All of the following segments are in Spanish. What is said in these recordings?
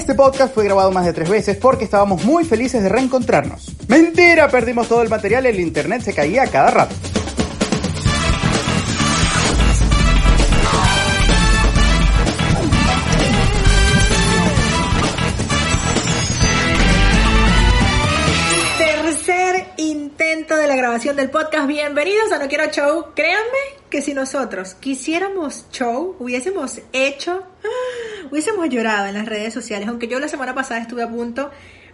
Este podcast fue grabado más de tres veces porque estábamos muy felices de reencontrarnos. Mentira, perdimos todo el material y el internet se caía a cada rato. Tercer intento de la grabación del podcast. Bienvenidos a No Quiero Show. Créanme que si nosotros quisiéramos show, hubiésemos hecho. Hubiésemos llorado en las redes sociales. Aunque yo la semana pasada estuve a punto.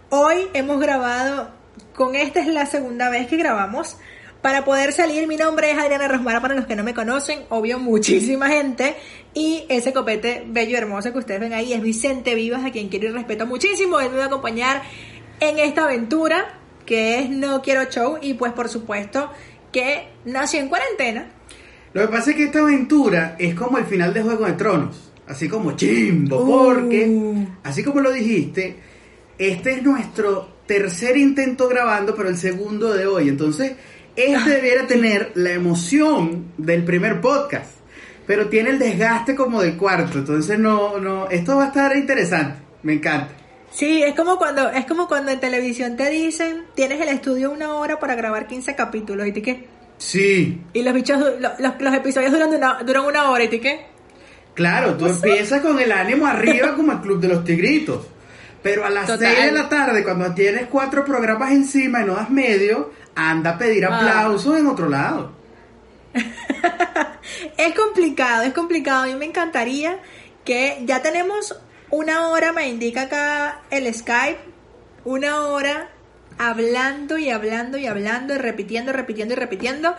Hoy hemos grabado, con esta es la segunda vez que grabamos. Para poder salir, mi nombre es Adriana Rosmara, para los que no me conocen, obvio muchísima gente. Y ese copete bello y hermoso que ustedes ven ahí es Vicente Vivas, a quien quiero y respeto muchísimo. Él me va a acompañar en esta aventura que es No Quiero Show y pues por supuesto que nació en cuarentena. Lo que pasa es que esta aventura es como el final de Juego de Tronos, así como chimbo, porque, Uh. así como lo dijiste, este es nuestro tercer intento grabando, pero el segundo de hoy. Entonces, este debiera tener la emoción del primer podcast, pero tiene el desgaste como del cuarto. Entonces, no, no, esto va a estar interesante. Me encanta. Sí, es como cuando es como cuando en televisión te dicen, tienes el estudio una hora para grabar 15 capítulos y te qué? Sí, Y los bichos los, los episodios duran una, duran una hora y te qué? Claro, tú empiezas con el ánimo arriba como el Club de los Tigritos. Pero a las Total. 6 de la tarde, cuando tienes cuatro programas encima y no das medio, anda a pedir Ah. aplausos en otro lado. Es complicado, es complicado. A mí me encantaría que ya tenemos una hora, me indica acá el Skype, una hora hablando y hablando y hablando y repitiendo, repitiendo y repitiendo.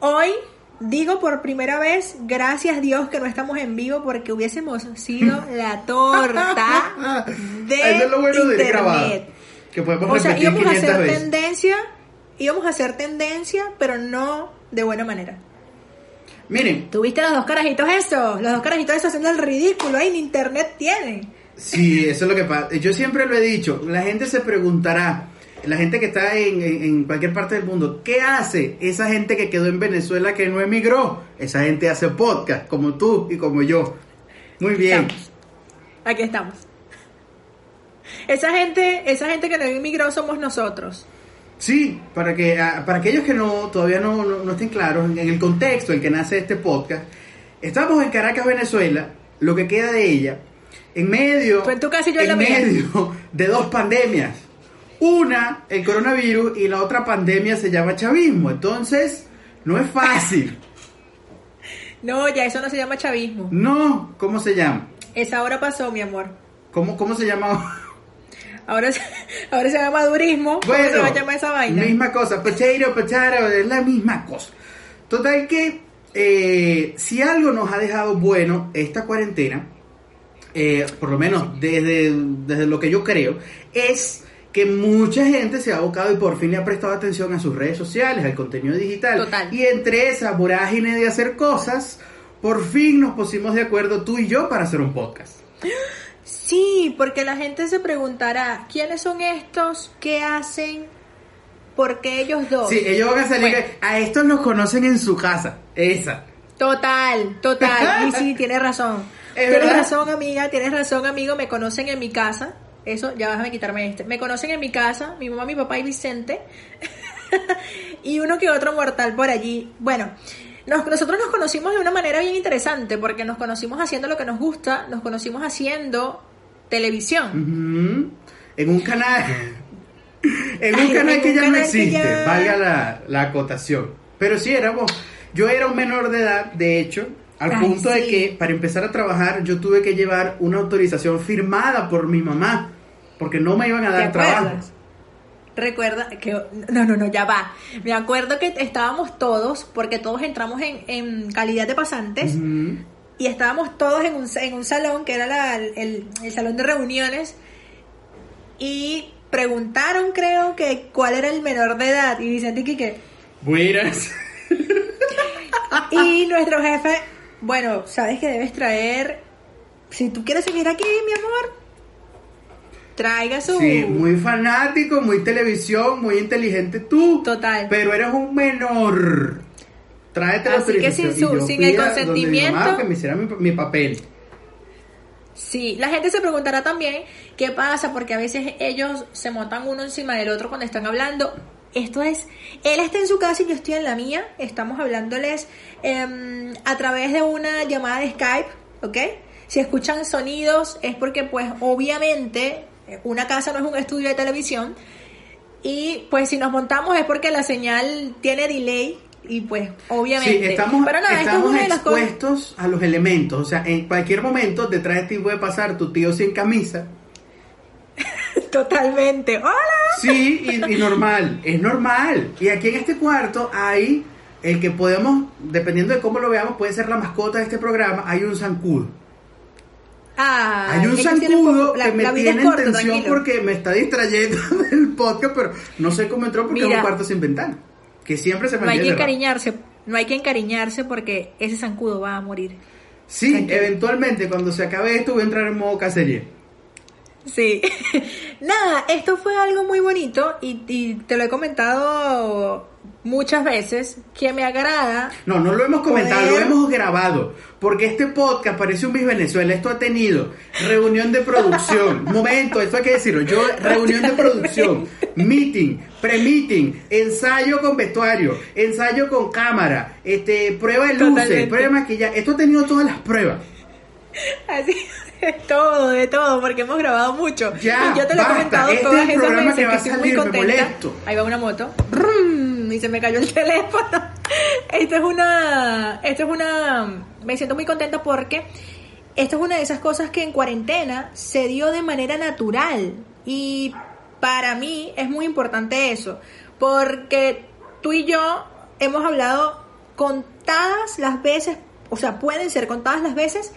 Hoy digo por primera vez, gracias Dios que no estamos en vivo porque hubiésemos sido la torta de es lo bueno de ir grabado. internet. Que podemos O sea, íbamos a 500 hacer veces. tendencia, íbamos a hacer tendencia, pero no de buena manera. Miren, ¿Tuviste los dos carajitos esos? Los dos carajitos esos haciendo el ridículo ahí en internet tienen. sí, eso es lo que pasa. Yo siempre lo he dicho, la gente se preguntará, la gente que está en, en- cualquier parte del mundo, ¿qué hace esa gente que quedó en Venezuela que no emigró? Esa gente hace podcast, como tú y como yo. Muy bien. Estamos. Aquí estamos. Esa gente, esa gente que no emigró somos nosotros. Sí, para que ah, para aquellos que no todavía no, no, no estén claros en el contexto en que nace este podcast, estamos en Caracas, Venezuela, lo que queda de ella, en medio, Tú en tu casa y yo en en la mía. de dos pandemias. Una, el coronavirus, y la otra pandemia se llama chavismo. Entonces, no es fácil. No, ya eso no se llama chavismo. No, ¿cómo se llama? Esa hora pasó, mi amor. ¿Cómo, cómo se llama? Ahora ahora se llama durismo. ¿Cómo se va a llamar esa vaina? Misma cosa, potato, potato, es la misma cosa. Total que eh, si algo nos ha dejado bueno esta cuarentena, eh, por lo menos desde, desde lo que yo creo, es que mucha gente se ha abocado y por fin le ha prestado atención a sus redes sociales, al contenido digital. Total. Y entre esa vorágine de hacer cosas, por fin nos pusimos de acuerdo tú y yo para hacer un podcast. Sí, porque la gente se preguntará, ¿quiénes son estos? ¿Qué hacen? ¿Por qué ellos dos? Sí, ellos van a salir. Bueno. A estos los conocen en su casa. Esa. Total, total. Y sí, tienes razón. Es tienes verdad. razón, amiga, tienes razón, amigo. Me conocen en mi casa. Eso, ya déjame quitarme este. Me conocen en mi casa, mi mamá, mi papá y Vicente. y uno que otro mortal por allí. Bueno, nos- nosotros nos conocimos de una manera bien interesante, porque nos conocimos haciendo lo que nos gusta, nos conocimos haciendo televisión. En un canal. en un Ay, canal en que un ya no canal existe, ya- valga la, la acotación. Pero sí éramos. Yo era un menor de edad, de hecho, al Ay, punto de que para empezar a trabajar yo tuve que llevar una autorización firmada por mi mamá, porque no me iban a ¿Te dar trabajo. Recuerda que no, no, no, ya va. Me acuerdo que estábamos todos, porque todos entramos en, en calidad de pasantes, y estábamos todos en un, en un salón que era la- el, el salón de reuniones, y preguntaron, creo, que cuál era el menor de edad, y Vicente Quique. Buenas. Y nuestro jefe, bueno, sabes que debes traer, si tú quieres seguir aquí, mi amor, traiga su... Sí, muy fanático, muy televisión, muy inteligente tú. Total. Pero eres un menor. Tráete la Así que sin su- sin el mamá consentimiento- que me hiciera mi, mi papel. Sí, la gente se preguntará también qué pasa porque a veces ellos se montan uno encima del otro cuando están hablando. Esto es, él está en su casa y yo estoy en la mía. Estamos hablándoles em, a través de una llamada de Skype, ¿ok? Si escuchan sonidos es porque pues obviamente una casa no es un estudio de televisión y pues si nos montamos es porque la señal tiene delay y pues obviamente Sí, estamos, pero nada, es cosas expuestos a los elementos. O sea, en cualquier momento detrás de ti puede pasar tu tío sin camisa. totalmente hola Sí, y, y normal, es normal. Y aquí en este cuarto hay el que podemos, dependiendo de cómo lo veamos, puede ser la mascota de este programa, hay un zancudo. Ah, Hay un zancudo que me es tiene en tensión tranquilo. porque me está distrayendo del podcast, pero no sé cómo entró porque es Mira. un cuarto sin ventana. Que siempre se no hay que encariñarse no hay que encariñarse porque ese zancudo va a morir Sí, Tranquilo. eventualmente cuando se acabe esto voy a entrar en modo cacería. Sí. Nada, esto fue algo muy bonito y, y te lo he comentado muchas veces que me agrada. No, no lo hemos comentado, Poder- lo hemos grabado. Porque este podcast parece un Miss Venezuela. Esto ha tenido reunión de producción. Momento, esto hay que decirlo. Yo, reunión de producción, meeting, pre-meeting, ensayo con vestuario, ensayo con cámara, este, prueba de luces, Totalmente. prueba de maquillaje. Esto ha tenido todas las pruebas. Así, de todo, de todo, porque hemos grabado mucho. Ya, y yo te lo he basta. comentado Este todas es esas veces que que, va a estoy salir, muy contenta. Ahí va una moto. Y se me cayó el teléfono. Esto es una. Esto es una. Me siento muy contenta porque esto es una de esas cosas que en cuarentena se dio de manera natural. Y para mí es muy importante eso. Porque tú y yo hemos hablado contadas las veces, o sea, pueden ser contadas las veces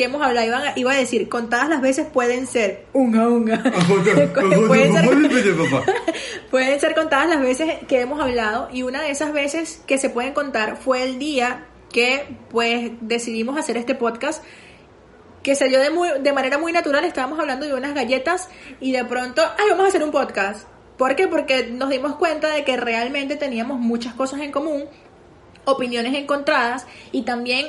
que hemos hablado. Iba a, iba a decir, contadas las veces pueden ser unga unga. pueden, ser, pueden ser contadas las veces que hemos hablado. Y una de esas veces que se pueden contar fue el día que pues decidimos hacer este podcast que se dio de, muy, de manera muy natural. Estábamos hablando de unas galletas y de pronto, ay, vamos a hacer un podcast. ¿Por qué? Porque nos dimos cuenta de que realmente teníamos muchas cosas en común, opiniones encontradas y también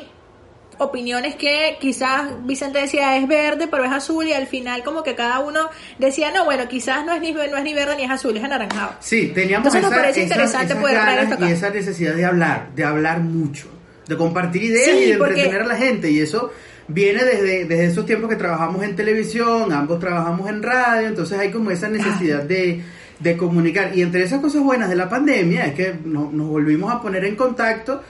opiniones que quizás Vicente decía es verde pero es azul y al final como que cada uno decía no bueno quizás no es ni no es ni verde ni es azul es anaranjado Sí, teníamos Entonces nos esa, parece esa- interesante esas poder traer ganas esto acá. y esa necesidad de hablar, de hablar mucho, de compartir ideas Sí, y de porque- entretener a la gente. Y eso viene desde, desde esos tiempos que trabajamos en televisión, ambos trabajamos en radio, entonces hay como esa necesidad de, de comunicar. Y entre esas cosas buenas de la pandemia es que no- nos volvimos a poner en contacto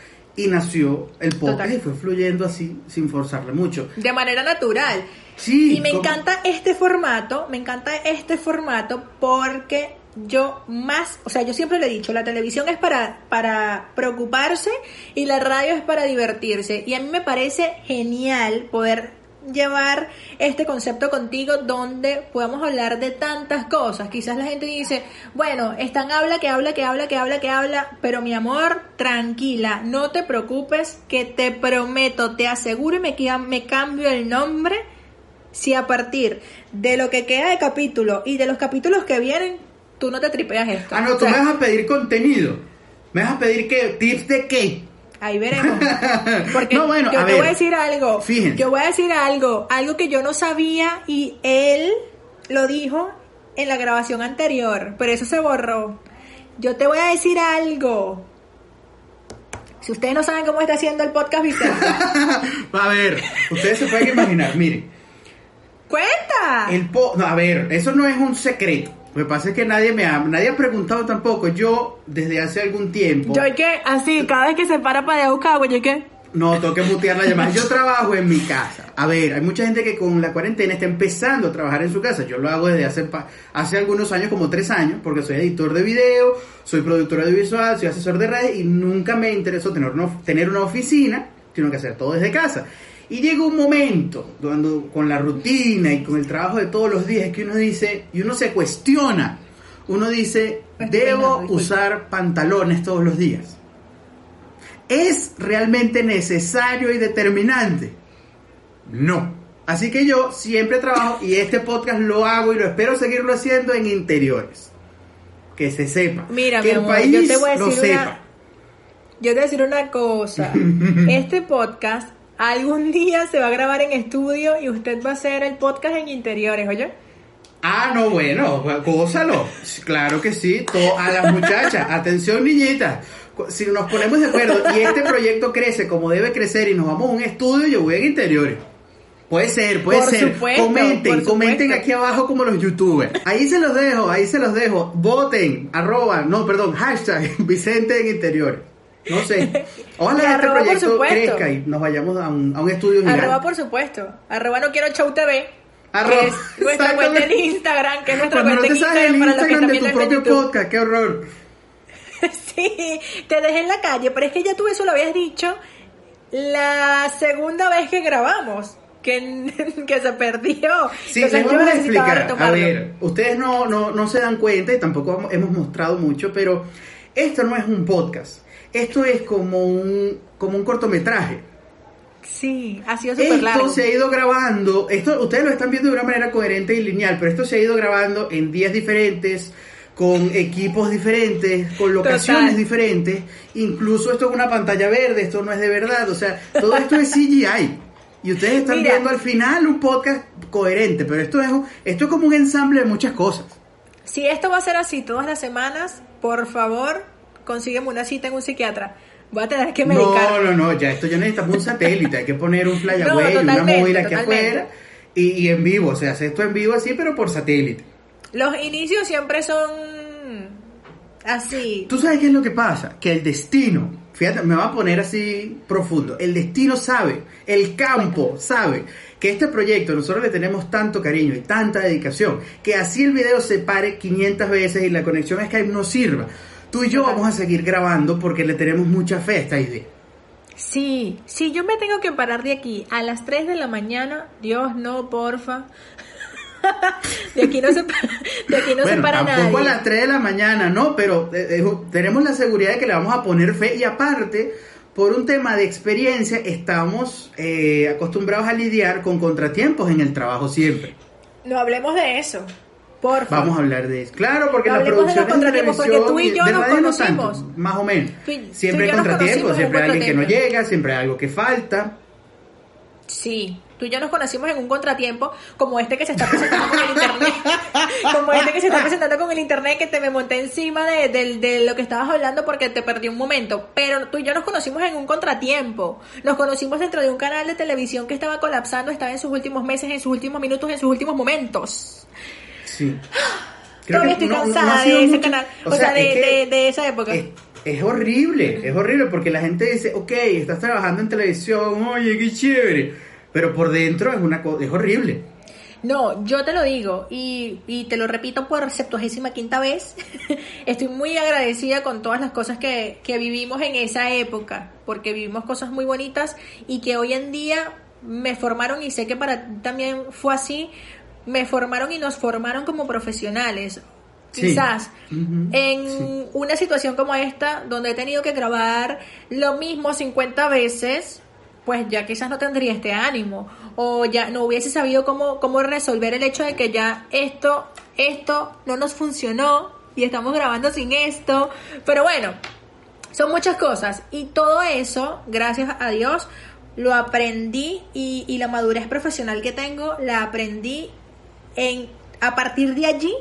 y nació el podcast Total. y fue fluyendo así sin forzarle mucho. de manera natural Sí, y me encanta este formato, me encanta este formato porque yo más, o sea, yo siempre le he dicho, la televisión es para, para preocuparse y la radio es para divertirse. Y a mí me parece genial poder llevar este concepto contigo donde podamos hablar de tantas cosas. Quizás la gente dice, bueno, están habla, que habla, que habla, que habla, que habla, pero mi amor, tranquila, no te preocupes, que te prometo, te aseguro y me, me cambio el nombre si a partir de lo que queda de capítulo y de los capítulos que vienen, tú no te tripeas esto. Ah, no, O tú me vas a pedir contenido. Me vas a pedir que tips de qué. Ahí veremos. Porque No, bueno, yo a te ver, voy a decir algo. fíjense. Yo voy a decir algo. Algo que yo no sabía y él lo dijo en la grabación anterior. Pero eso se borró. Yo te voy a decir algo. Si ustedes no saben cómo está haciendo el podcast Vicente, A ver, ustedes se pueden imaginar, miren. cuenta. El po no, a ver, eso no es un secreto. Lo que pasa es que nadie me ha, nadie ha preguntado tampoco. Yo, desde hace algún tiempo, Yo hay que, así, cada vez que se para para allá buscar, yo hay que... no tengo que mutear la llamada. Yo trabajo en mi casa. A ver, hay mucha gente que con la cuarentena está empezando a trabajar en su casa. Yo lo hago desde hace, pa- hace algunos años, como tres años, porque soy editor de video, soy productor audiovisual, soy asesor de redes y nunca me interesó tener una, tener una oficina, sino que hacer todo desde casa. Y llega un momento cuando con la rutina y con el trabajo de todos los días que uno dice, y uno se cuestiona, uno dice, debo usar pantalones todos los días. ¿Es realmente necesario y determinante? No. Así que yo siempre trabajo y este podcast lo hago y lo espero seguirlo haciendo en interiores. Que se sepa. Mira, que mi el amor, país yo te voy a lo una- sepa. Yo te voy a decir una cosa. Este podcast algún día se va a grabar en estudio y usted va a hacer el podcast en interiores, oye. Ah, no, bueno, gózalo. Claro que sí. To- a las muchachas, atención niñitas. Si nos ponemos de acuerdo y este proyecto crece como debe crecer y nos vamos a un estudio, yo voy en interiores. Puede ser, puede Por ser. supuesto, comenten, comenten aquí abajo como los youtubers. Ahí se los dejo, ahí se los dejo. Voten, arroba, no, perdón, hashtag Vicente en interiores. No sé. Ojalá este proyecto crezca y nos vayamos a un, a un estudio. Arroba, por supuesto. Arroba no quiero show TV. Arroba, que es nuestra cuenta en. Instagram, que es nuestra Cuando no cuenta te en sabes el Instagram para los que Instagram de tu propio YouTube. podcast, qué horror. Sí, te dejé en la calle, pero es que ya tú eso lo habías dicho la segunda vez que grabamos, que, que se perdió. Sí, Entonces les vamos a explicar. A ver, ustedes no, no, no se dan cuenta y tampoco hemos mostrado mucho, pero esto no es un podcast. Esto es como un, como un cortometraje. Sí, ha sido súper Esto largo. se ha ido grabando, esto ustedes lo están viendo de una manera coherente y lineal, pero esto se ha ido grabando en días diferentes, con equipos diferentes, con locaciones Total. diferentes, incluso esto es una pantalla verde, esto no es de verdad, o sea, todo esto es CGI. Y ustedes están Mira. viendo al final un podcast coherente, pero esto es, esto es como un ensamble de muchas cosas. Si esto va a ser así todas las semanas, por favor, consígueme una cita en un psiquiatra. Voy a tener que medicar. No, no, no, ya esto ya necesitamos un satélite, hay que poner un flyaway, No, una móvil aquí totalmente. afuera y, y en vivo, o sea, hace esto en vivo así, pero por satélite. Los inicios siempre son así. ¿Tú sabes qué es lo que pasa? Que el destino, fíjate, me va a poner así profundo, el destino sabe, el campo sabe que este proyecto nosotros le tenemos tanto cariño y tanta dedicación, que así el video se pare 500 veces y la conexión Skype no sirva. Tú y yo vamos a seguir grabando porque le tenemos mucha fe a esta idea. Sí, si yo me tengo que parar de aquí a las 3 de la mañana, Dios no, porfa. de aquí no se, de aquí no se bueno, para tampoco nadie. a las 3 de la mañana, no, pero eh, eh, tenemos la seguridad de que le vamos a poner fe y aparte, por un tema de experiencia, estamos eh, acostumbrados a lidiar con contratiempos en el trabajo siempre. No hablemos de eso. Porfa. Vamos a hablar de eso. Claro, porque No la de producción de contratiempos, porque televisión tú y yo de nos tanto, conocimos. más o menos. Tú y- tú siempre hay contratiempos, siempre hay alguien que no llega, siempre hay algo que falta. Sí, tú y yo nos conocimos en un contratiempo como este que se está presentando con el internet. como este que se está presentando con el internet que te me monté encima de, de- de lo que estabas hablando porque te perdí un momento. Pero tú y yo nos conocimos en un contratiempo. Nos conocimos dentro de un canal de televisión que estaba colapsando, estaba en sus últimos meses, en sus últimos minutos, en sus últimos momentos. Sí. Todavía estoy no- cansada de ese mucho- canal. O, sea, de, es que- de- de esa época. Es, es horrible, es horrible porque la gente dice, ok, estás trabajando en televisión, oye, qué chévere, pero por dentro es una cosa, es horrible. No, yo te lo digo y, y te lo repito por septuagésima quinta vez. Estoy muy agradecida con todas las cosas que, que vivimos en esa época, porque vivimos cosas muy bonitas y que hoy en día me formaron y sé que para ti también fue así, me formaron y nos formaron como profesionales. Sí. Quizás en sí. una situación como esta, donde he tenido que grabar lo mismo 50 veces, pues ya quizás no tendría este ánimo o ya no hubiese sabido cómo, cómo resolver el hecho de que ya esto, esto no nos funcionó y estamos grabando sin esto. Pero bueno, son muchas cosas y todo eso, gracias a Dios, lo aprendí y, y la madurez profesional que tengo la aprendí en, a partir de allí,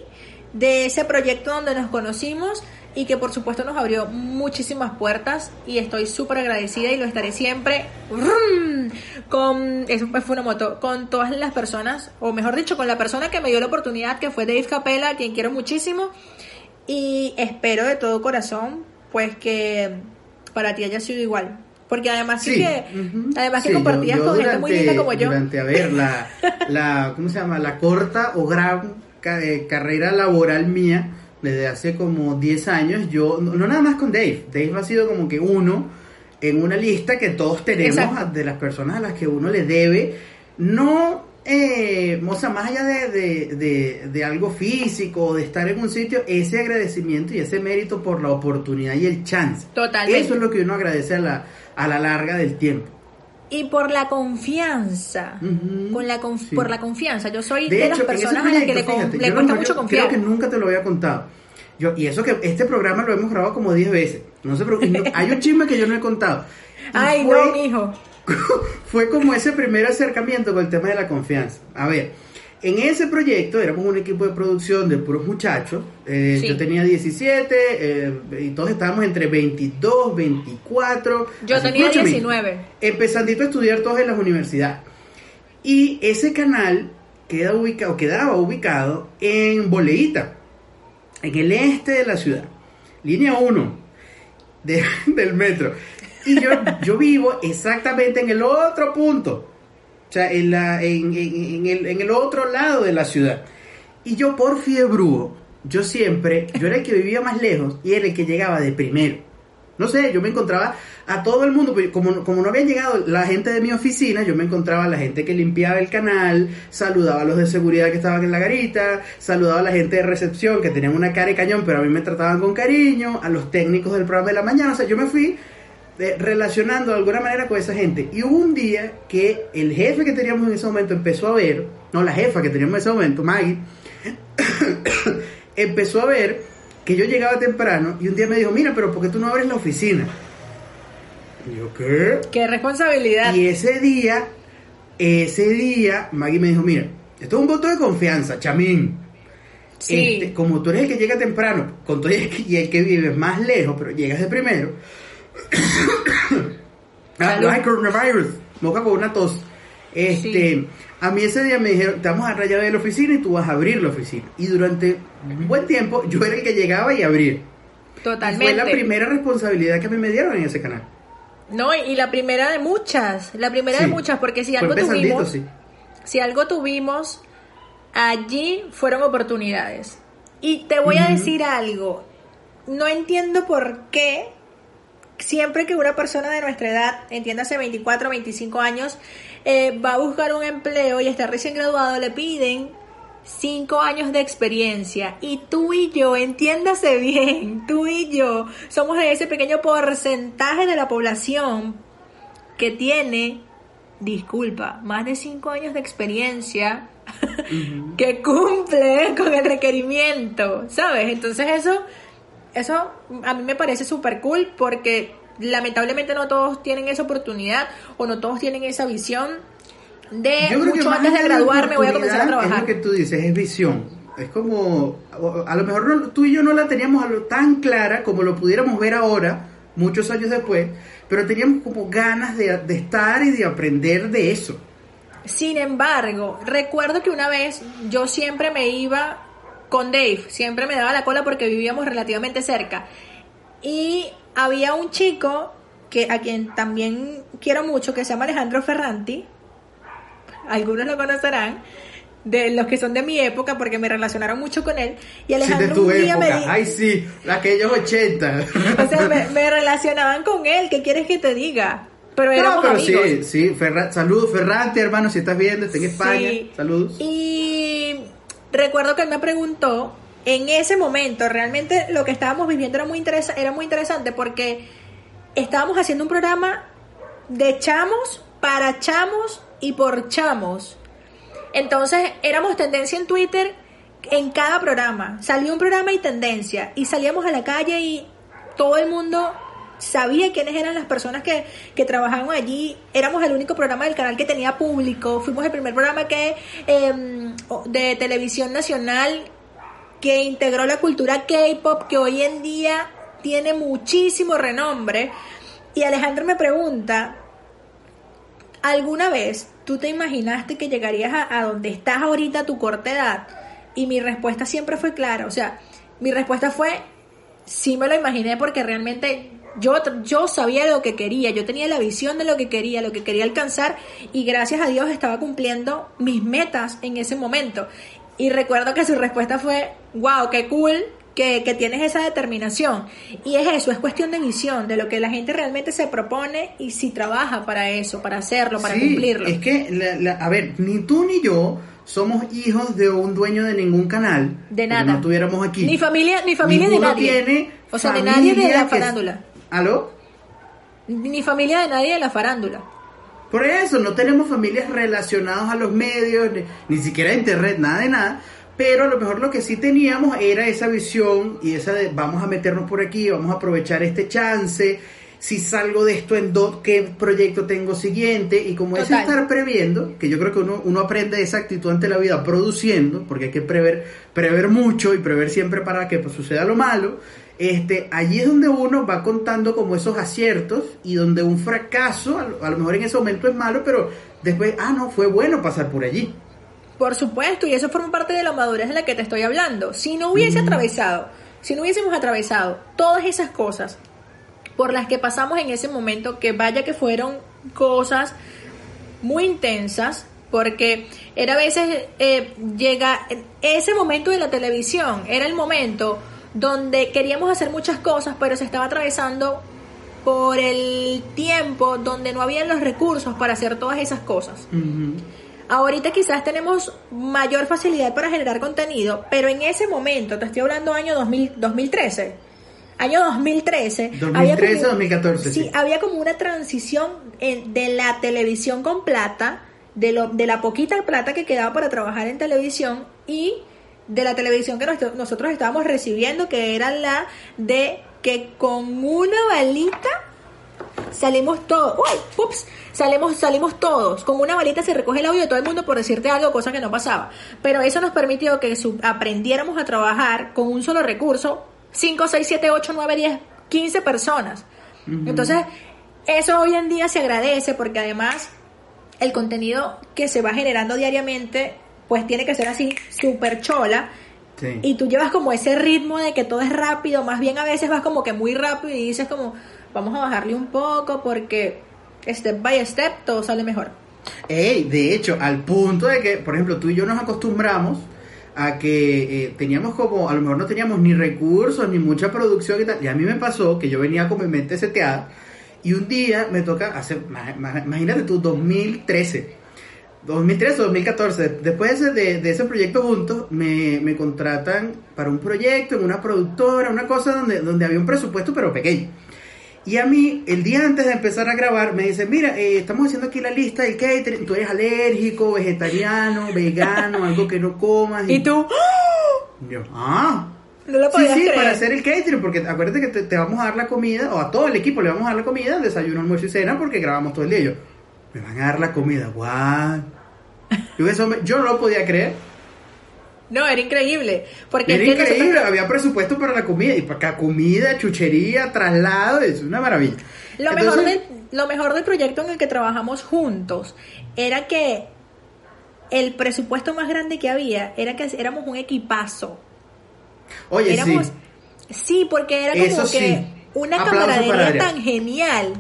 de ese proyecto donde nos conocimos y que por supuesto nos abrió muchísimas puertas y estoy súper agradecida y lo estaré siempre con, eso fue una moto, con todas las personas, o mejor dicho, con la persona que me dio la oportunidad, que fue Dave Capella, a quien quiero muchísimo y espero de todo corazón pues que para ti haya sido igual. Porque además Sí, que- además que Sí, compartías yo con gente muy linda como yo. Durante, a ver, la, la, ¿cómo se llama? La corta o gran ca- eh, carrera laboral mía, desde hace como 10 años, yo, no, no nada más con Dave, Dave ha sido como que uno en una lista que todos tenemos Exacto. de las personas a las que uno le debe, no, eh, o sea, más allá de, de, de, de algo físico, o de estar en un sitio, ese agradecimiento y ese mérito por la oportunidad y el chance. Totalmente. Eso es lo que uno agradece a la, a la larga del tiempo. Y por la confianza, con la conf- sí. por la confianza. Yo soy De, de, hecho, las personas a las que le, proyecto, fíjate, le cuesta no- mucho confiar. Creo que nunca te lo había contado. Yo, y eso que este programa lo hemos grabado como 10 veces. No se preocupe, no- hay un chisme que yo no he contado. Y Ay, fue- no, mijo. fue como ese primer acercamiento con el tema de la confianza. A ver, en ese proyecto éramos un equipo de producción de puros muchachos. Eh, Sí. Yo tenía 17 eh, y todos estábamos entre 22, 24. Yo tenía escúchame, 19. Empezandito a estudiar todos en las universidades. Y ese canal queda ubicado, quedaba ubicado en Boleíta, en el este de la ciudad. Línea 1 de- del metro. Y yo, yo vivo exactamente en el otro punto. O sea, en, la, en, en- el, en el otro lado de la ciudad. Y yo por fiebrúo, yo siempre, yo era el que vivía más lejos y era el que llegaba de primero. No sé, yo me encontraba a todo el mundo, como, como no habían llegado la gente de mi oficina, yo me encontraba a la gente que limpiaba el canal, saludaba a los de seguridad que estaban en la garita, saludaba a la gente de recepción que tenían una cara de cañón, pero a mí me trataban con cariño, a los técnicos del programa de la mañana, o sea, yo me fui relacionando de alguna manera con esa gente. Y hubo un día que el jefe que teníamos en ese momento empezó a ver, no, la jefa que teníamos en ese momento, Maggie, empezó a ver que yo llegaba temprano y un día me dijo, mira, pero ¿por qué tú no abres la oficina? Y yo, ¿qué? Qué responsabilidad. Y ese día, ese día, Maggie me dijo, mira, esto es un voto de confianza, chamín. Sí. Este, como tú eres el que llega temprano, con todo y el que, y el que vives más lejos, pero llegas de primero. ah, no hay coronavirus, moca con una tos. Este, Sí. a mí ese día me dijeron, te vamos a rayar de la oficina y tú vas a abrir la oficina. Y durante un buen tiempo yo era el que llegaba y abría. Y Totalmente. fue la primera responsabilidad que a mí me dieron en ese canal. No, y la primera de muchas, la primera de muchas, porque si algo tuvimos, sí. si algo tuvimos, allí fueron oportunidades. Y te voy a decir algo, no entiendo por qué siempre que una persona de nuestra edad, entiéndase 24 o 25 años, eh, va a buscar un empleo y está recién graduado, le piden 5 años de experiencia. Y tú y yo, entiéndase bien, tú y yo somos de ese pequeño porcentaje de la población que tiene, disculpa, más de 5 años de experiencia que cumple con el requerimiento, ¿sabes? Entonces eso, eso a mí me parece súper cool porque lamentablemente no todos tienen esa oportunidad o no todos tienen esa visión de Yo creo que mucho más antes de graduarme voy a comenzar a trabajar. Es lo que tú dices, es visión. Es como, a lo mejor no- tú y yo no la teníamos tan clara como lo pudiéramos ver ahora, muchos años después, pero teníamos como ganas de, de estar y de aprender de eso. Sin embargo, recuerdo que una vez yo siempre me iba con Dave, siempre me daba la cola porque vivíamos relativamente cerca. Y había un chico que a quien también quiero mucho que se llama Alejandro Ferranti. Algunos lo conocerán de los que son de mi época porque me relacionaron mucho con él y Sí, de Alejandro tu un día me época. di- Ay, sí, aquellos 80. o sea, me, me relacionaban con él, ¿qué quieres que te diga? Pero éramos no, pero amigos. sí, sí, Ferra- saludos, Ferrante, hermano, si estás viendo, está en España. Sí. Saludos. Y recuerdo que él me preguntó, en ese momento, realmente lo que estábamos viviendo era muy, interesa era muy interesante porque estábamos haciendo un programa de chamos, para chamos y por chamos. Entonces éramos tendencia en Twitter en cada programa. Salió un programa y tendencia. Y salíamos a la calle y todo el mundo sabía quiénes eran las personas que, que trabajaban allí. Éramos el único programa del canal que tenía público. Fuimos el primer programa que eh, de televisión nacional que integró la cultura K-pop que hoy en día tiene muchísimo renombre. Y Alejandro me pregunta, ¿alguna vez tú te imaginaste que llegarías a, donde estás ahorita a tu corta edad? Y mi respuesta siempre fue clara, o sea, mi respuesta fue, sí me lo imaginé porque realmente yo, yo sabía lo que quería, yo tenía la visión de lo que quería, lo que quería alcanzar y gracias a Dios estaba cumpliendo mis metas en ese momento. Y recuerdo que su respuesta fue, wow, qué cool que, que tienes esa determinación. Y es eso, es cuestión de visión, de lo que la gente realmente se propone y si trabaja para eso, para hacerlo, para Sí, cumplirlo. Es que, la- la- a ver, ni tú ni yo somos hijos de un dueño de ningún canal. De nada. No estuviéramos aquí. Ni familia, ni familia de nadie. tiene o sea, de nadie de la que- farándula. ¿Aló? Ni familia de nadie de la farándula. Por eso, no tenemos familias relacionadas a los medios, ni, ni siquiera a internet, nada de nada. Pero a lo mejor lo que sí teníamos era esa visión y esa de vamos a meternos por aquí, vamos a aprovechar este chance. si salgo de esto en dos, qué proyecto tengo siguiente, y como es estar previendo, que yo creo que uno, uno aprende esa actitud ante la vida produciendo, porque hay que prever, prever mucho y prever siempre para que pues, suceda lo malo, este, allí es donde uno va contando como esos aciertos y donde un fracaso, a lo, mejor en ese momento es malo, pero después, ah, no, fue bueno pasar por allí. Por supuesto, y eso forma parte de la madurez de la que te estoy hablando. Si no hubiese atravesado, si no hubiésemos atravesado todas esas cosas por las que pasamos en ese momento, que vaya que fueron cosas muy intensas, porque era a veces eh, llega ese momento de la televisión, era el momento donde queríamos hacer muchas cosas, pero se estaba atravesando por el tiempo donde no habían los recursos para hacer todas esas cosas. Ahorita quizás tenemos mayor facilidad para generar contenido, pero en ese momento, te estoy hablando año 2000, 2013, año 2013, había 2013, como- 2014, sí, sí. había como una transición en- de la televisión con plata, de, lo, de la poquita plata que quedaba para trabajar en televisión y de la televisión que nos- nosotros estábamos recibiendo, que era la de que con una balita salimos todos, uy, ups, salimos, salimos todos, con una balita se recoge el audio de todo el mundo por decirte algo, cosa que no pasaba. Pero eso nos permitió que aprendiéramos a trabajar con un solo recurso, 5, 6, 7, 8, 9, 10, 15 personas. Entonces, eso hoy en día se agradece porque además el contenido que se va generando diariamente, pues tiene que ser así, súper chola. Sí. Y tú llevas como ese ritmo de que todo es rápido, más bien a veces vas como que muy rápido y dices como, vamos a bajarle un poco porque step by step todo sale mejor. Ey, de hecho, al punto de que, por ejemplo, tú y yo nos acostumbramos a que eh, teníamos como, a lo mejor no teníamos ni recursos, ni mucha producción y tal. Y a mí me pasó que yo venía con mi mente seteada y un día me toca hacer, ma- ma- imagínate tú, 2013. 2013 o 2014, después de, ese- de, de ese proyecto juntos, me, me contratan para un proyecto en una productora, una cosa donde, donde había un presupuesto pero pequeño. Y a mí, el día antes de empezar a grabar, me dicen, mira, eh, estamos haciendo aquí la lista del catering, tú eres alérgico, vegetariano, vegano, algo que no comas. Y tú. Y yo, ah, no lo sí, sí, creer. para hacer el catering, porque acuérdate que te, te vamos a dar la comida, o a todo el equipo le vamos a dar la comida, desayuno, almuerzo y cena, porque grabamos todo el día. Y yo, me van a dar la comida, guau. Yo, eso me- yo no lo podía creer. No, era increíble. Porque Era nosotros- increíble, había presupuesto para la comida, y para acá comida, chuchería, traslado, es una maravilla. Lo, Entonces- mejor del, lo mejor del proyecto en el que trabajamos juntos era que el presupuesto más grande que había era que éramos un equipazo. Oye, éramos, sí. sí, porque era como Eso que sí. una Aplauso camaradería tan genial.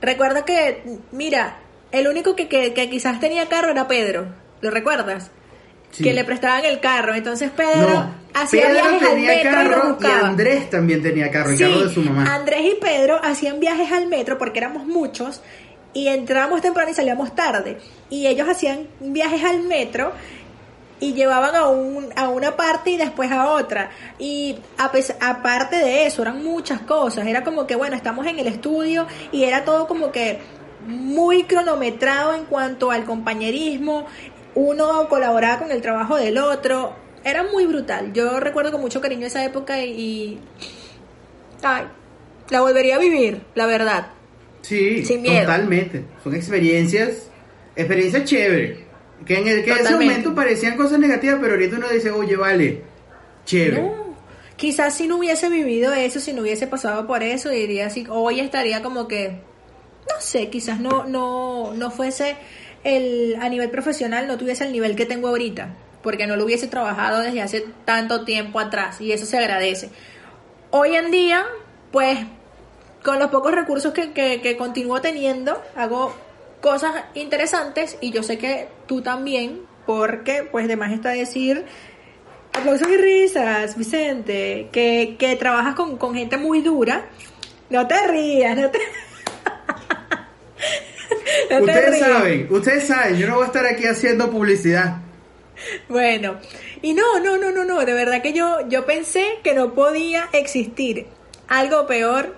Recuerdo que, mira, el único que, que, que quizás tenía carro era Pedro. ¿Lo recuerdas? Sí. Que le prestaban el carro. Entonces Pedro No, hacía Pedro viajes al metro y nos y. Andrés también tenía carro, el Sí, carro de su mamá. Andrés y Pedro hacían viajes al metro porque éramos muchos y entrábamos temprano y salíamos tarde. Y ellos hacían viajes al metro y llevaban a, un, a una parte y después a otra. Y a pes- aparte de eso, eran muchas cosas. Era como que, bueno, estamos en el estudio y era todo como que muy cronometrado en cuanto al compañerismo. Uno colaboraba con el trabajo del otro. Era muy brutal. Yo recuerdo con mucho cariño esa época y, y Ay, la volvería a vivir, la verdad. Sí, Sin miedo. totalmente. Son experiencias, experiencias chéveres. Que en, el, que en ese momento parecían cosas negativas, pero ahorita uno dice, oye, vale, chévere. No, quizás si no hubiese vivido eso, si no hubiese pasado por eso, diría así, hoy estaría como que, no sé, quizás no, no, no fuese el, a nivel profesional, no tuviese el nivel que tengo ahorita, porque no lo hubiese trabajado desde hace tanto tiempo atrás, y eso se agradece. Hoy en día, pues, con los pocos recursos que, que, que continúo teniendo, hago cosas interesantes y yo sé que tú también, porque pues de más está decir, aplausos y risas, Vicente, que, que trabajas con, con gente muy dura. No te rías, no te... No ustedes saben, ustedes saben, yo no voy a estar aquí haciendo publicidad. Bueno, y no, no, no, no, no, de verdad que yo, yo pensé que no podía existir algo peor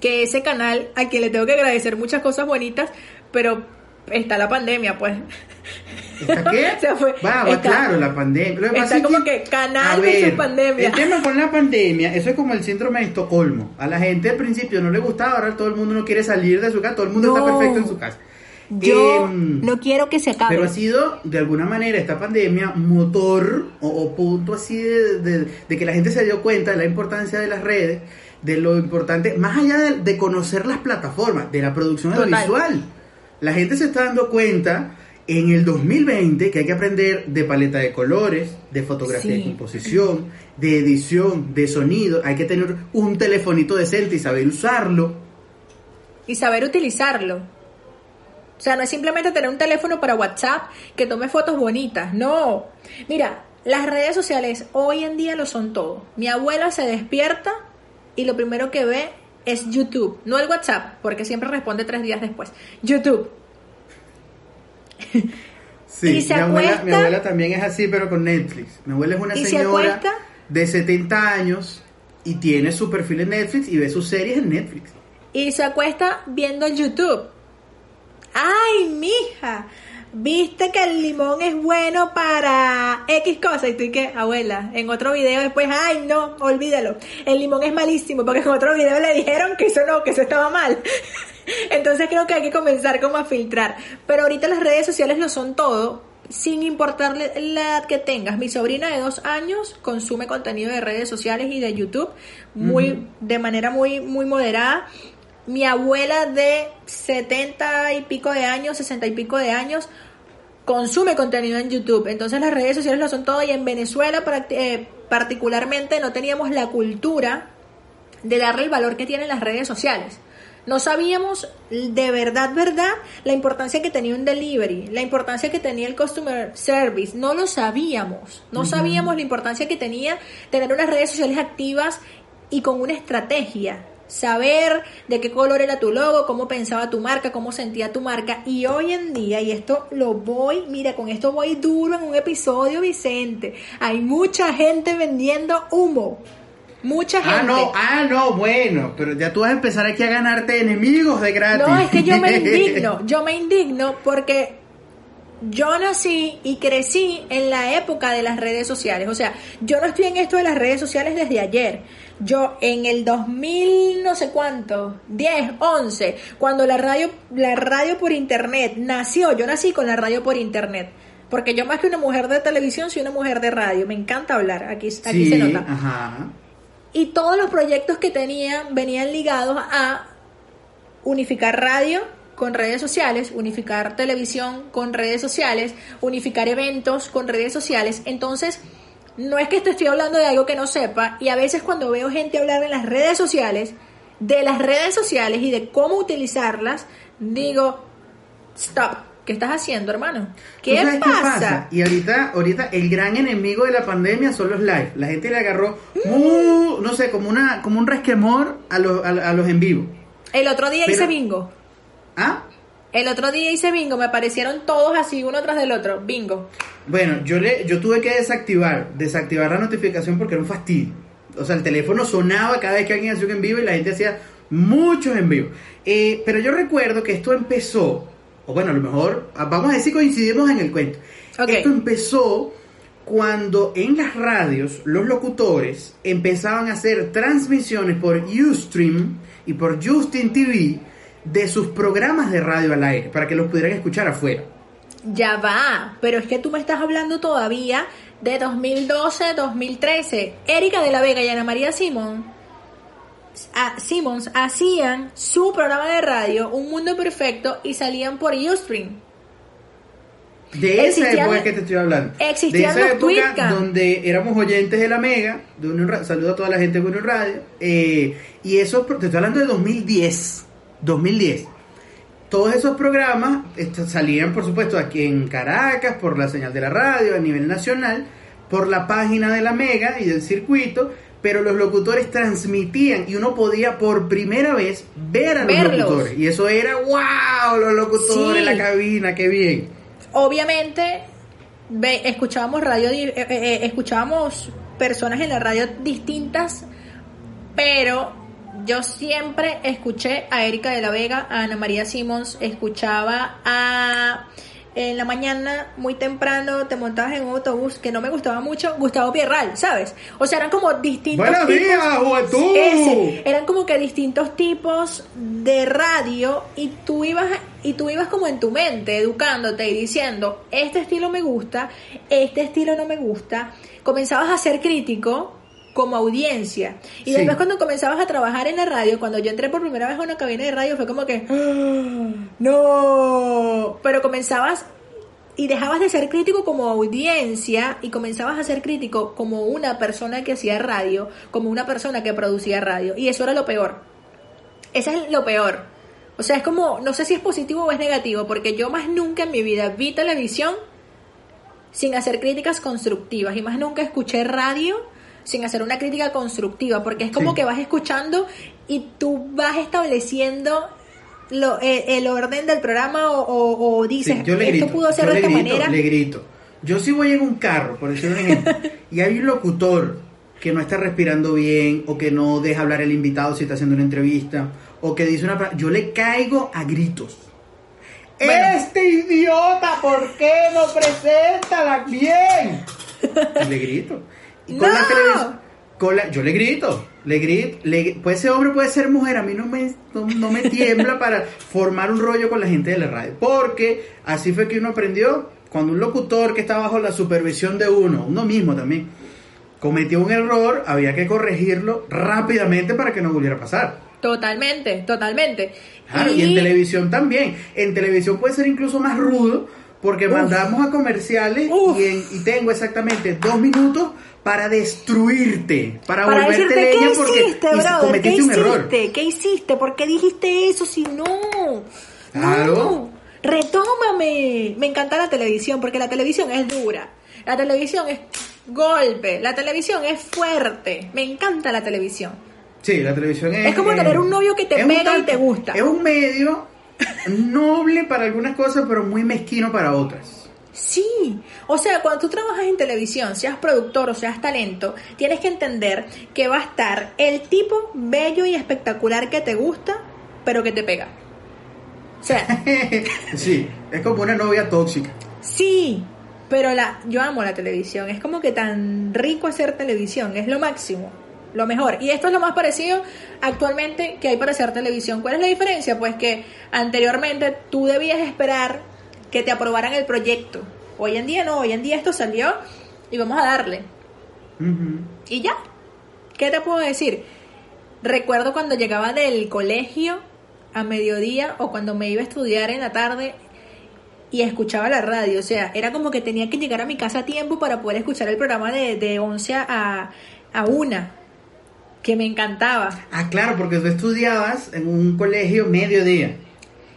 que ese canal a quien le tengo que agradecer muchas cosas bonitas, pero está la pandemia, pues. ¿Está qué? Se fue. Va, va, Está- claro, la pandemia. Lo que está como que canal ver, pandemia. El tema con la pandemia, eso es como el síndrome de Estocolmo. A la gente al principio no le gustaba, ahora todo el mundo no quiere salir de su casa, todo el mundo No. está perfecto en su casa. Yo Em, no quiero que se acabe. Pero ha sido, de alguna manera, esta pandemia motor o, o punto así de, de- de que la gente se dio cuenta de la importancia de las redes, de lo importante, más allá de, de conocer las plataformas, de la producción Total. audiovisual. La gente se está dando cuenta en el 2020 que hay que aprender de paleta de colores, de fotografía Sí. de composición, de edición, de sonido. Hay que tener un telefonito decente y saber usarlo. y saber utilizarlo. O sea, no es simplemente tener un teléfono para WhatsApp que tome fotos bonitas, no. Mira, las redes sociales hoy en día lo son todo. Mi abuela se despierta y lo primero que ve es YouTube, no el WhatsApp, porque siempre responde tres días después. YouTube. Sí, Y se mi, abuela, acuesta- mi abuela también es así, pero con Netflix. Mi abuela es una ¿Y se señora de 70 años y tiene su perfil en Netflix y ve sus series en Netflix. Y se acuesta viendo el YouTube. ¡Ay, mija! ¿Viste que el limón es bueno para X cosa? Y tú y que, abuela, en otro video después, ay, no, olvídalo. El limón es malísimo porque en otro video le dijeron que eso no, que eso estaba mal. Entonces creo que hay que comenzar como a filtrar. Pero ahorita las redes sociales lo son todo, sin importarle la edad que tengas. Mi sobrina de dos años consume contenido de redes sociales y de YouTube muy, de manera muy, muy moderada. Mi abuela de 70 y pico de años, 60 y pico de años, consume contenido en YouTube. Entonces las redes sociales lo son todo y en Venezuela eh, particularmente no teníamos la cultura de darle el valor que tienen las redes sociales. No sabíamos de verdad, verdad, la importancia que tenía un delivery, la importancia que tenía el customer service. No lo sabíamos. No sabíamos la importancia que tenía tener unas redes sociales activas y con una estrategia. Saber de qué color era tu logo, cómo pensaba tu marca, cómo sentía tu marca. Y hoy en día, y esto lo voy, mira, con esto voy duro en un episodio, Vicente. Hay mucha gente vendiendo humo. Mucha gente. Ah, no, ah, no, bueno, pero ya tú vas a empezar aquí a ganarte enemigos de gratis. No, es que yo me indigno, yo me indigno porque yo nací y crecí en la época de las redes sociales. O sea, yo no estoy en esto de las redes sociales desde ayer. Yo en el 2000 no sé cuánto, 10, 11, cuando la radio la radio por internet nació, yo nací con la radio por internet. Porque yo más que una mujer de televisión soy una mujer de radio, me encanta hablar, aquí, aquí sí, se nota. Ajá. Y todos los proyectos que tenían venían ligados a unificar radio con redes sociales, unificar televisión con redes sociales, unificar eventos con redes sociales. Entonces, no es que te estoy hablando de algo que no sepa y a veces cuando veo gente hablar en las redes sociales, de las redes sociales y de cómo utilizarlas, digo, stop, ¿qué estás haciendo, hermano? ¿Qué ¿Tú sabes pasa? Y ahorita, ahorita el gran enemigo de la pandemia son los live. La gente le agarró, muy, no sé, como una, como un resquemor a los, a, a los en vivo. El otro día Pero- hice bingo. ¿Ah? El otro día hice bingo, me aparecieron todos así, uno tras del otro, bingo. Bueno, yo le, yo tuve que desactivar, desactivar la notificación porque era un fastidio. O sea, el teléfono sonaba cada vez que alguien hacía un en vivo y la gente hacía muchos en vivo. Eh, pero yo recuerdo que esto empezó, o bueno, a lo mejor, ah, vamos a decir coincidimos en el cuento. Esto empezó cuando en las radios los locutores empezaban a hacer transmisiones por Ustream y por Justin TV de sus programas de radio al aire para que los pudieran escuchar afuera. Ya va, pero es que tú me estás hablando todavía de 2012, 2013. Erika de la Vega y Ana María Simón, a- Simmons hacían su programa de radio, Un Mundo Perfecto, y salían por Ustream. De esa Existían- época que te estoy hablando. existían de esa época Twitcam. donde éramos oyentes de la Mega, de Ra- saludo a toda la gente de Unión Radio. eh, y eso, te estoy hablando de 2010. 2010. Todos esos programas esto, salían, por supuesto, aquí en Caracas, por la señal de la radio, a nivel nacional, por la página de la Mega y del circuito, pero los locutores transmitían y uno podía por primera vez ver a los locutores. Y eso era, wow, los locutores, Sí. la cabina, qué bien. Obviamente, ve- escuchábamos radio, di- eh, eh, eh, escuchábamos personas en la radio distintas, pero yo siempre escuché a Erika de la Vega, a Ana María Simons, escuchaba a en la mañana, muy temprano, te montabas en un autobús que no me gustaba mucho, Gustavo Pierral, ¿sabes? O sea, eran como distintos Buenos tipos- días, juventud. Ese, eran como que distintos tipos de radio y tú ibas y tú ibas como en tu mente educándote y diciendo este estilo me gusta este estilo no me gusta comenzabas a ser crítico como audiencia y Sí. después cuando comenzabas a trabajar en la radio cuando yo entré por primera vez a una cabina de radio fue como que "Ah, no pero comenzabas y dejabas de ser crítico como audiencia y comenzabas a ser crítico como una persona que hacía radio, como una persona que producía radio. Y eso era lo peor. Eso es lo peor. O sea, es como, no sé si es positivo o es negativo, porque yo más nunca en mi vida vi televisión sin hacer críticas constructivas y más nunca escuché radio sin hacer una crítica constructiva, porque es como Sí. que vas escuchando y tú vas estableciendo lo, eh, el orden del programa o, o- o dices, Sí, yo le esto grito, pudo ser de le esta grito, manera. Le grito. Yo si voy en un carro, por decir un ejemplo, y hay un locutor que no está respirando bien, o que no deja hablar el invitado si está haciendo una entrevista, o que dice una yo le caigo a gritos. Bueno. Este idiota, ¿por qué no presenta la bien? Y le grito. Y con la televisión- con la- yo le grito, le grito, le, puede ser hombre, puede ser mujer, a mí no me, no, no me tiembla para formar un rollo con la gente de la radio, porque así fue que uno aprendió, cuando un locutor que está bajo la supervisión de uno, uno mismo también, cometió un error, había que corregirlo rápidamente para que no volviera a pasar. Totalmente, totalmente. Claro, y en televisión también. En televisión puede ser incluso más rudo porque Uf. mandamos a comerciales y, en- y tengo exactamente dos minutos para destruirte, para, para volverte decirte qué leña porque hiciste, brother, qué cometiste un error. hiciste, qué hiciste, por qué dijiste eso si no, Claro. no, retómame. Me encanta la televisión porque la televisión es dura, la televisión es golpe, la televisión es fuerte. Me encanta la televisión. Sí, la televisión es... Es como tener un novio que te un pega y te gusta. Es un medio noble para algunas cosas, pero muy mezquino para otras. Sí, o sea, cuando tú trabajas en televisión, seas productor o seas talento, tienes que entender que va a estar el tipo bello y espectacular que te gusta, pero que te pega. O sea, sí, es como una novia tóxica. sí, pero la, yo amo la televisión, es como que tan rico hacer televisión, es lo máximo, lo mejor. Y esto es lo más parecido actualmente que hay para hacer televisión. ¿Cuál es la diferencia? Pues que anteriormente tú debías esperar que te aprobaran el proyecto. Hoy en día no, hoy en día esto salió y vamos a darle. Y ya. ¿Qué te puedo decir? Recuerdo cuando llegaba del colegio a mediodía o cuando me iba a estudiar en la tarde y escuchaba la radio. O sea, era como que tenía que llegar a mi casa a tiempo para poder escuchar el programa de, de 11 a, a 1, que me encantaba. Ah, claro, porque tú estudiabas en un colegio mediodía.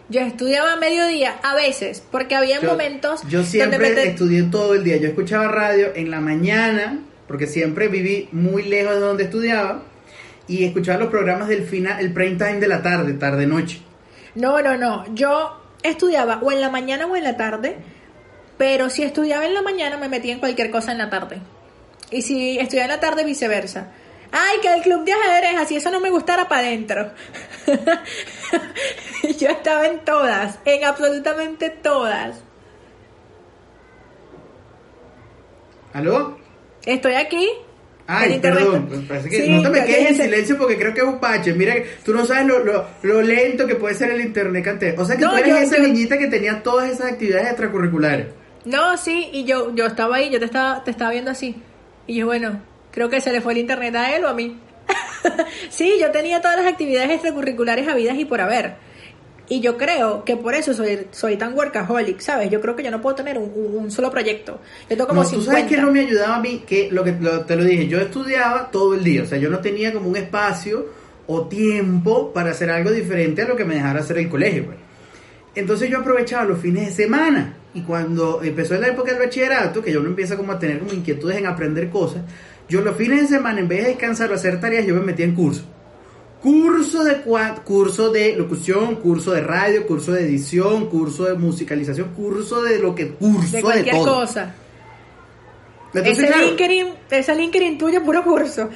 Yo estudiaba a mediodía a veces, porque había Yo- momentos Yo siempre donde me te- estudié todo el día. Yo escuchaba radio en la mañana, porque siempre viví muy lejos de donde estudiaba, y escuchaba los programas del final, el prime time de la tarde, tarde-noche. No, no, no. Yo estudiaba o en la mañana o en la tarde, pero si estudiaba en la mañana me metía en cualquier cosa en la tarde. Y si estudiaba en la tarde, viceversa. Ay, que el club de ajedrez, así eso no me gustara para adentro. Yo estaba en todas, en absolutamente todas. ¿Aló? Estoy aquí. Ay, perdón, pues parece que Sí, no te me que- quedes en silencio porque creo que es un pache. Mira, tú no sabes lo, lo, lo lento que puede ser el internet cante. O sea que No, tú eres yo- esa yo- niñita que tenía todas esas actividades extracurriculares. No, sí, y yo, yo estaba ahí, yo te estaba, te estaba viendo así. Y yo, bueno, creo que se le fue el internet a él o a mí. sí, yo tenía todas las actividades extracurriculares habidas y por haber. Y yo creo que por eso soy, soy tan workaholic, ¿sabes? Yo creo que yo no puedo tener un, solo proyecto. Yo tengo como no, tú 50. sabes que no me ayudaba a mí, que lo que lo- te lo dije, yo estudiaba todo el día, o sea, yo no tenía como un espacio o tiempo para hacer algo diferente a lo que me dejara hacer el colegio. pues. Entonces yo aprovechaba los fines de semana y cuando empezó la época del bachillerato, que yo no empieza como a tener como inquietudes en aprender cosas, yo los fines de semana en vez de descansar o hacer tareas, yo me metía en curso. Curso de curso de locución, curso de radio, curso de edición, curso de musicalización, curso de lo que curso de de, cualquier todo. cosa. Entonces, ese, claro, LinkedIn, ese LinkedIn tuyo, puro curso.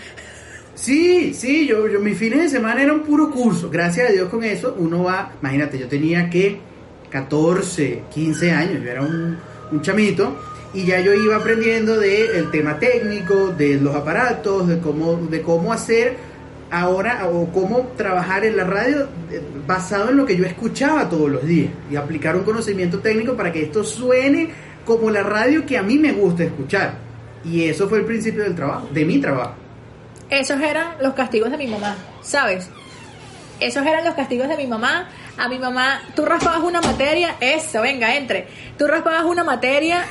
Sí, sí, yo, yo mis fines de semana eran puro curso. Gracias a Dios con eso uno va, imagínate, yo tenía que 14, 15 años, yo era un, un chamito y ya yo iba aprendiendo del tema técnico, de los aparatos, de cómo, de cómo hacer ahora o cómo trabajar en la radio eh, basado en lo que yo escuchaba todos los días y aplicar un conocimiento técnico para que esto suene como la radio que a mí me gusta escuchar. Y eso fue el principio del trabajo, de mi trabajo. Esos eran los castigos de mi mamá, ¿sabes? Esos eran los castigos de mi mamá. A mi mamá, tú raspabas una materia, eso, venga, entre. Tú raspabas una materia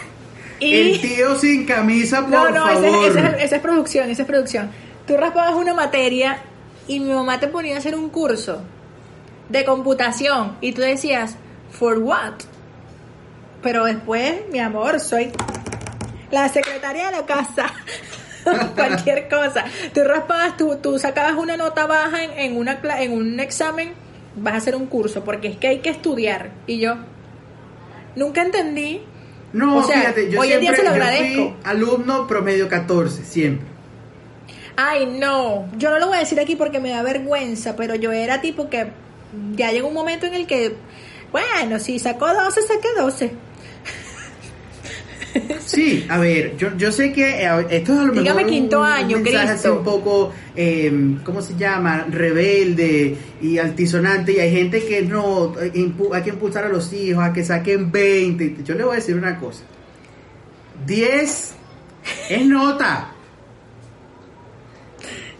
y... El tío sin camisa, por no, no, favor. ese esa es producción, esa es producción. Tú raspabas una materia y mi mamá te ponía a hacer un curso de computación y tú decías, ¿for what? Pero después, mi amor, soy la secretaria de la casa. Cualquier cosa. Tú raspabas, tú, tú sacabas una nota baja en, en, una, cla- en un examen, vas a hacer un curso, porque es que hay que estudiar. Y yo nunca entendí. No, O sea, fíjate, yo hoy en día siempre se lo yo fui agradezco. alumno promedio 14, siempre. Ay, no, yo no lo voy a decir aquí porque me da vergüenza, pero yo era tipo que ya llegó un momento en el que, bueno, si sacó 12, saqué 12. Sí, a ver, yo, yo sé que eh, esto es a lo mejor Dígame quinto un, año, mensaje así un poco, eh, ¿cómo se llama? Rebelde y altisonante y hay gente que no, hay que impulsar a los hijos a que saquen 20. Yo le voy a decir una cosa. 10 es nota.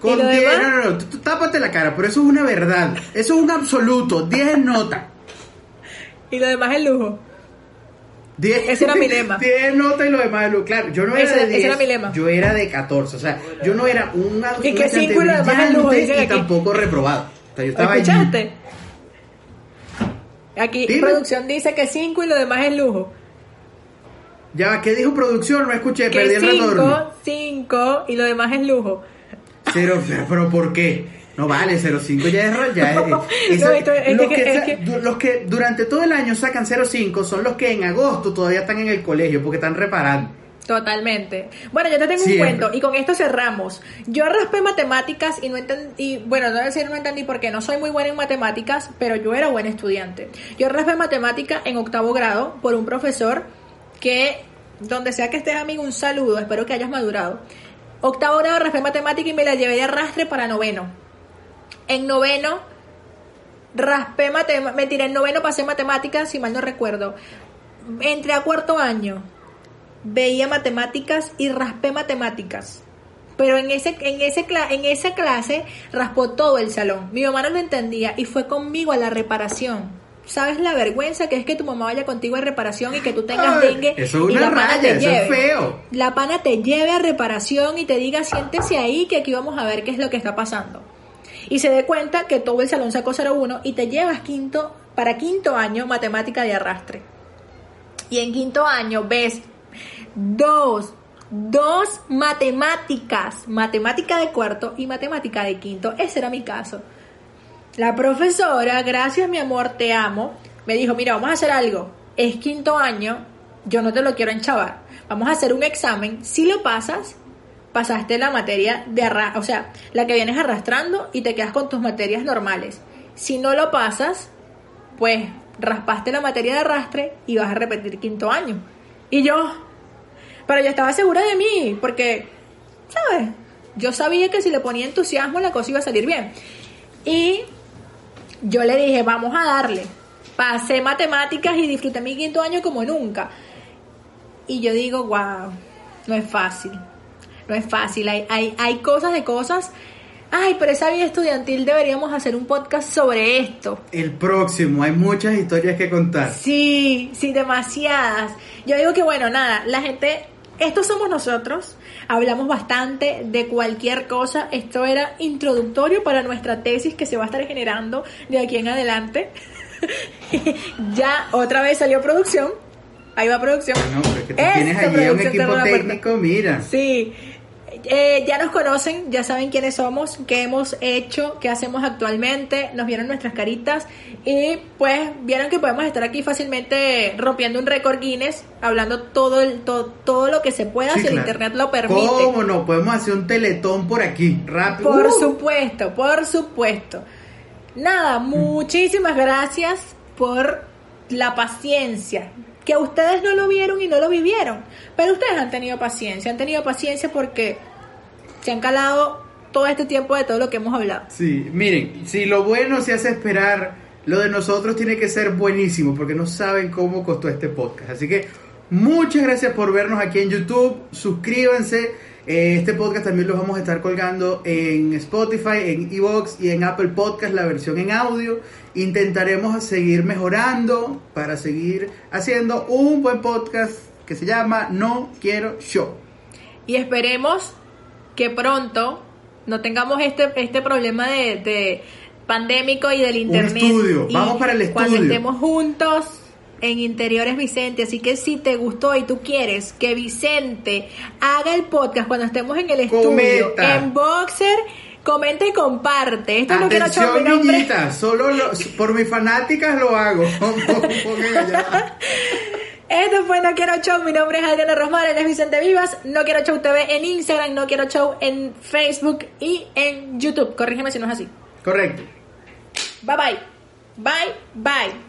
¿Y lo Con 10, demás? no, no, no, tú, tú tápate la cara, pero eso es una verdad. Eso es un absoluto. 10 es nota. Y lo demás es lujo. 10, Ese era mi lema. 10 notas y lo demás. lo- Claro, yo no era Ese- de ese 10. era mi lema. Yo era de 14. O sea, yo no era un, un Y que estudiante cinco y lo demás es lujo, y aquí. tampoco reprobado. O sea, yo estaba allí. ¿Escuchaste? Aquí Dime. producción dice que 5 y lo demás es lujo. Ya, ¿qué dijo producción? No escuché, Que perdí el retorno. 5, 5 y lo demás es lujo. Pero, pero ¿por qué? No vale, 05 ya es ro- ya es, No, esa- esto- es los, que- que, es sa- que- du- los que durante todo el año sacan 05 son los que en agosto todavía están en el colegio porque están reparando. Totalmente. Bueno, yo te tengo Siempre. un cuento y con esto cerramos. Yo raspé matemáticas y no entendí, y, bueno, no decir no entendí porque no soy muy buena en matemáticas, pero yo era buen estudiante. Yo raspé matemática en octavo grado por un profesor que, donde sea que estés amigo, un saludo, espero que hayas madurado. Octavo grado raspé matemática y me la llevé de arrastre para noveno. En noveno raspé matemáticas, me tiré en noveno, pasé matemáticas, si mal no recuerdo. Entré a cuarto año, veía matemáticas y raspé matemáticas. Pero en ese, en ese cla- en esa clase raspó todo el salón. Mi mamá no lo entendía y fue conmigo a la reparación. ¿Sabes la vergüenza que es que tu mamá vaya contigo a reparación y que tú tengas Ay, dengue eso es y una la pana raya, te eso es lleve? feo. La pana te lleve a reparación y te diga siéntese ahí que aquí vamos a ver qué es lo que está pasando. Y se dé cuenta que todo el salón sacó 01 y te llevas quinto para quinto año matemática de arrastre. Y en quinto año ves dos, dos matemáticas, matemática de cuarto y matemática de quinto. Ese era mi caso. La profesora, gracias mi amor, te amo, me dijo, mira, vamos a hacer algo. Es quinto año, yo no te lo quiero enchavar. Vamos a hacer un examen. Si lo pasas, pasaste la materia de arrastre, o sea, la que vienes arrastrando y te quedas con tus materias normales. Si no lo pasas, pues raspaste la materia de arrastre y vas a repetir quinto año. Y yo, pero yo estaba segura de mí, porque, ¿sabes? Yo sabía que si le ponía entusiasmo la cosa iba a salir bien. Y yo le dije, vamos a darle. Pasé matemáticas y disfruté mi quinto año como nunca. Y yo digo, wow, no es fácil. No es fácil. Hay, hay, hay cosas de cosas. Ay, pero esa vida estudiantil deberíamos hacer un podcast sobre esto. El próximo, hay muchas historias que contar. Sí, sí, demasiadas. Yo digo que bueno, nada, la gente, estos somos nosotros, hablamos bastante de cualquier cosa, esto era introductorio para nuestra tesis que se va a estar generando de aquí en adelante. ya otra vez salió producción, ahí va producción. No, pero es que tú tienes allí un equipo técnico, mira. Sí. Eh, ya nos conocen, ya saben quiénes somos, qué hemos hecho, qué hacemos actualmente, nos vieron nuestras caritas y pues vieron que podemos estar aquí fácilmente rompiendo un récord Guinness, hablando todo el, to- todo lo que se pueda Sí, si el claro. internet lo permite. ¿Cómo no? Podemos hacer un teletón por aquí, rápido. Por Uh. supuesto, por supuesto. Nada, muchísimas gracias por la paciencia, que ustedes no lo vieron y no lo vivieron, pero ustedes han tenido paciencia, han tenido paciencia porque se han calado todo este tiempo de todo lo que hemos hablado. Sí, miren, si lo bueno se hace esperar, lo de nosotros tiene que ser buenísimo, porque no saben cómo costó este podcast. Así que muchas gracias por vernos aquí en YouTube, suscríbanse. Eh, Este podcast también lo vamos a estar colgando en Spotify, en Evox y en Apple Podcast, la versión en audio. Intentaremos seguir mejorando para seguir haciendo un buen podcast que se llama No Quiero Show. Y esperemos que pronto no tengamos este, este problema de, de pandémico y del internet. estudio, Y vamos para el Cuando estudio. estemos juntos en Interiores Vicente, así que si te gustó y tú quieres que Vicente haga el podcast cuando estemos en el estudio, Comenta. en Boxer, comenta y comparte. Esto no Atención, echar mi nombre. niñita, solo lo- por mis fanáticas lo hago. Esto fue No Quiero Show, mi nombre es Adriana Rosmar, él es Vicente Vivas, No Quiero Show TV en Instagram, No Quiero Show en Facebook y en YouTube. Corrígeme si no es así. Correcto. Bye bye. Bye bye.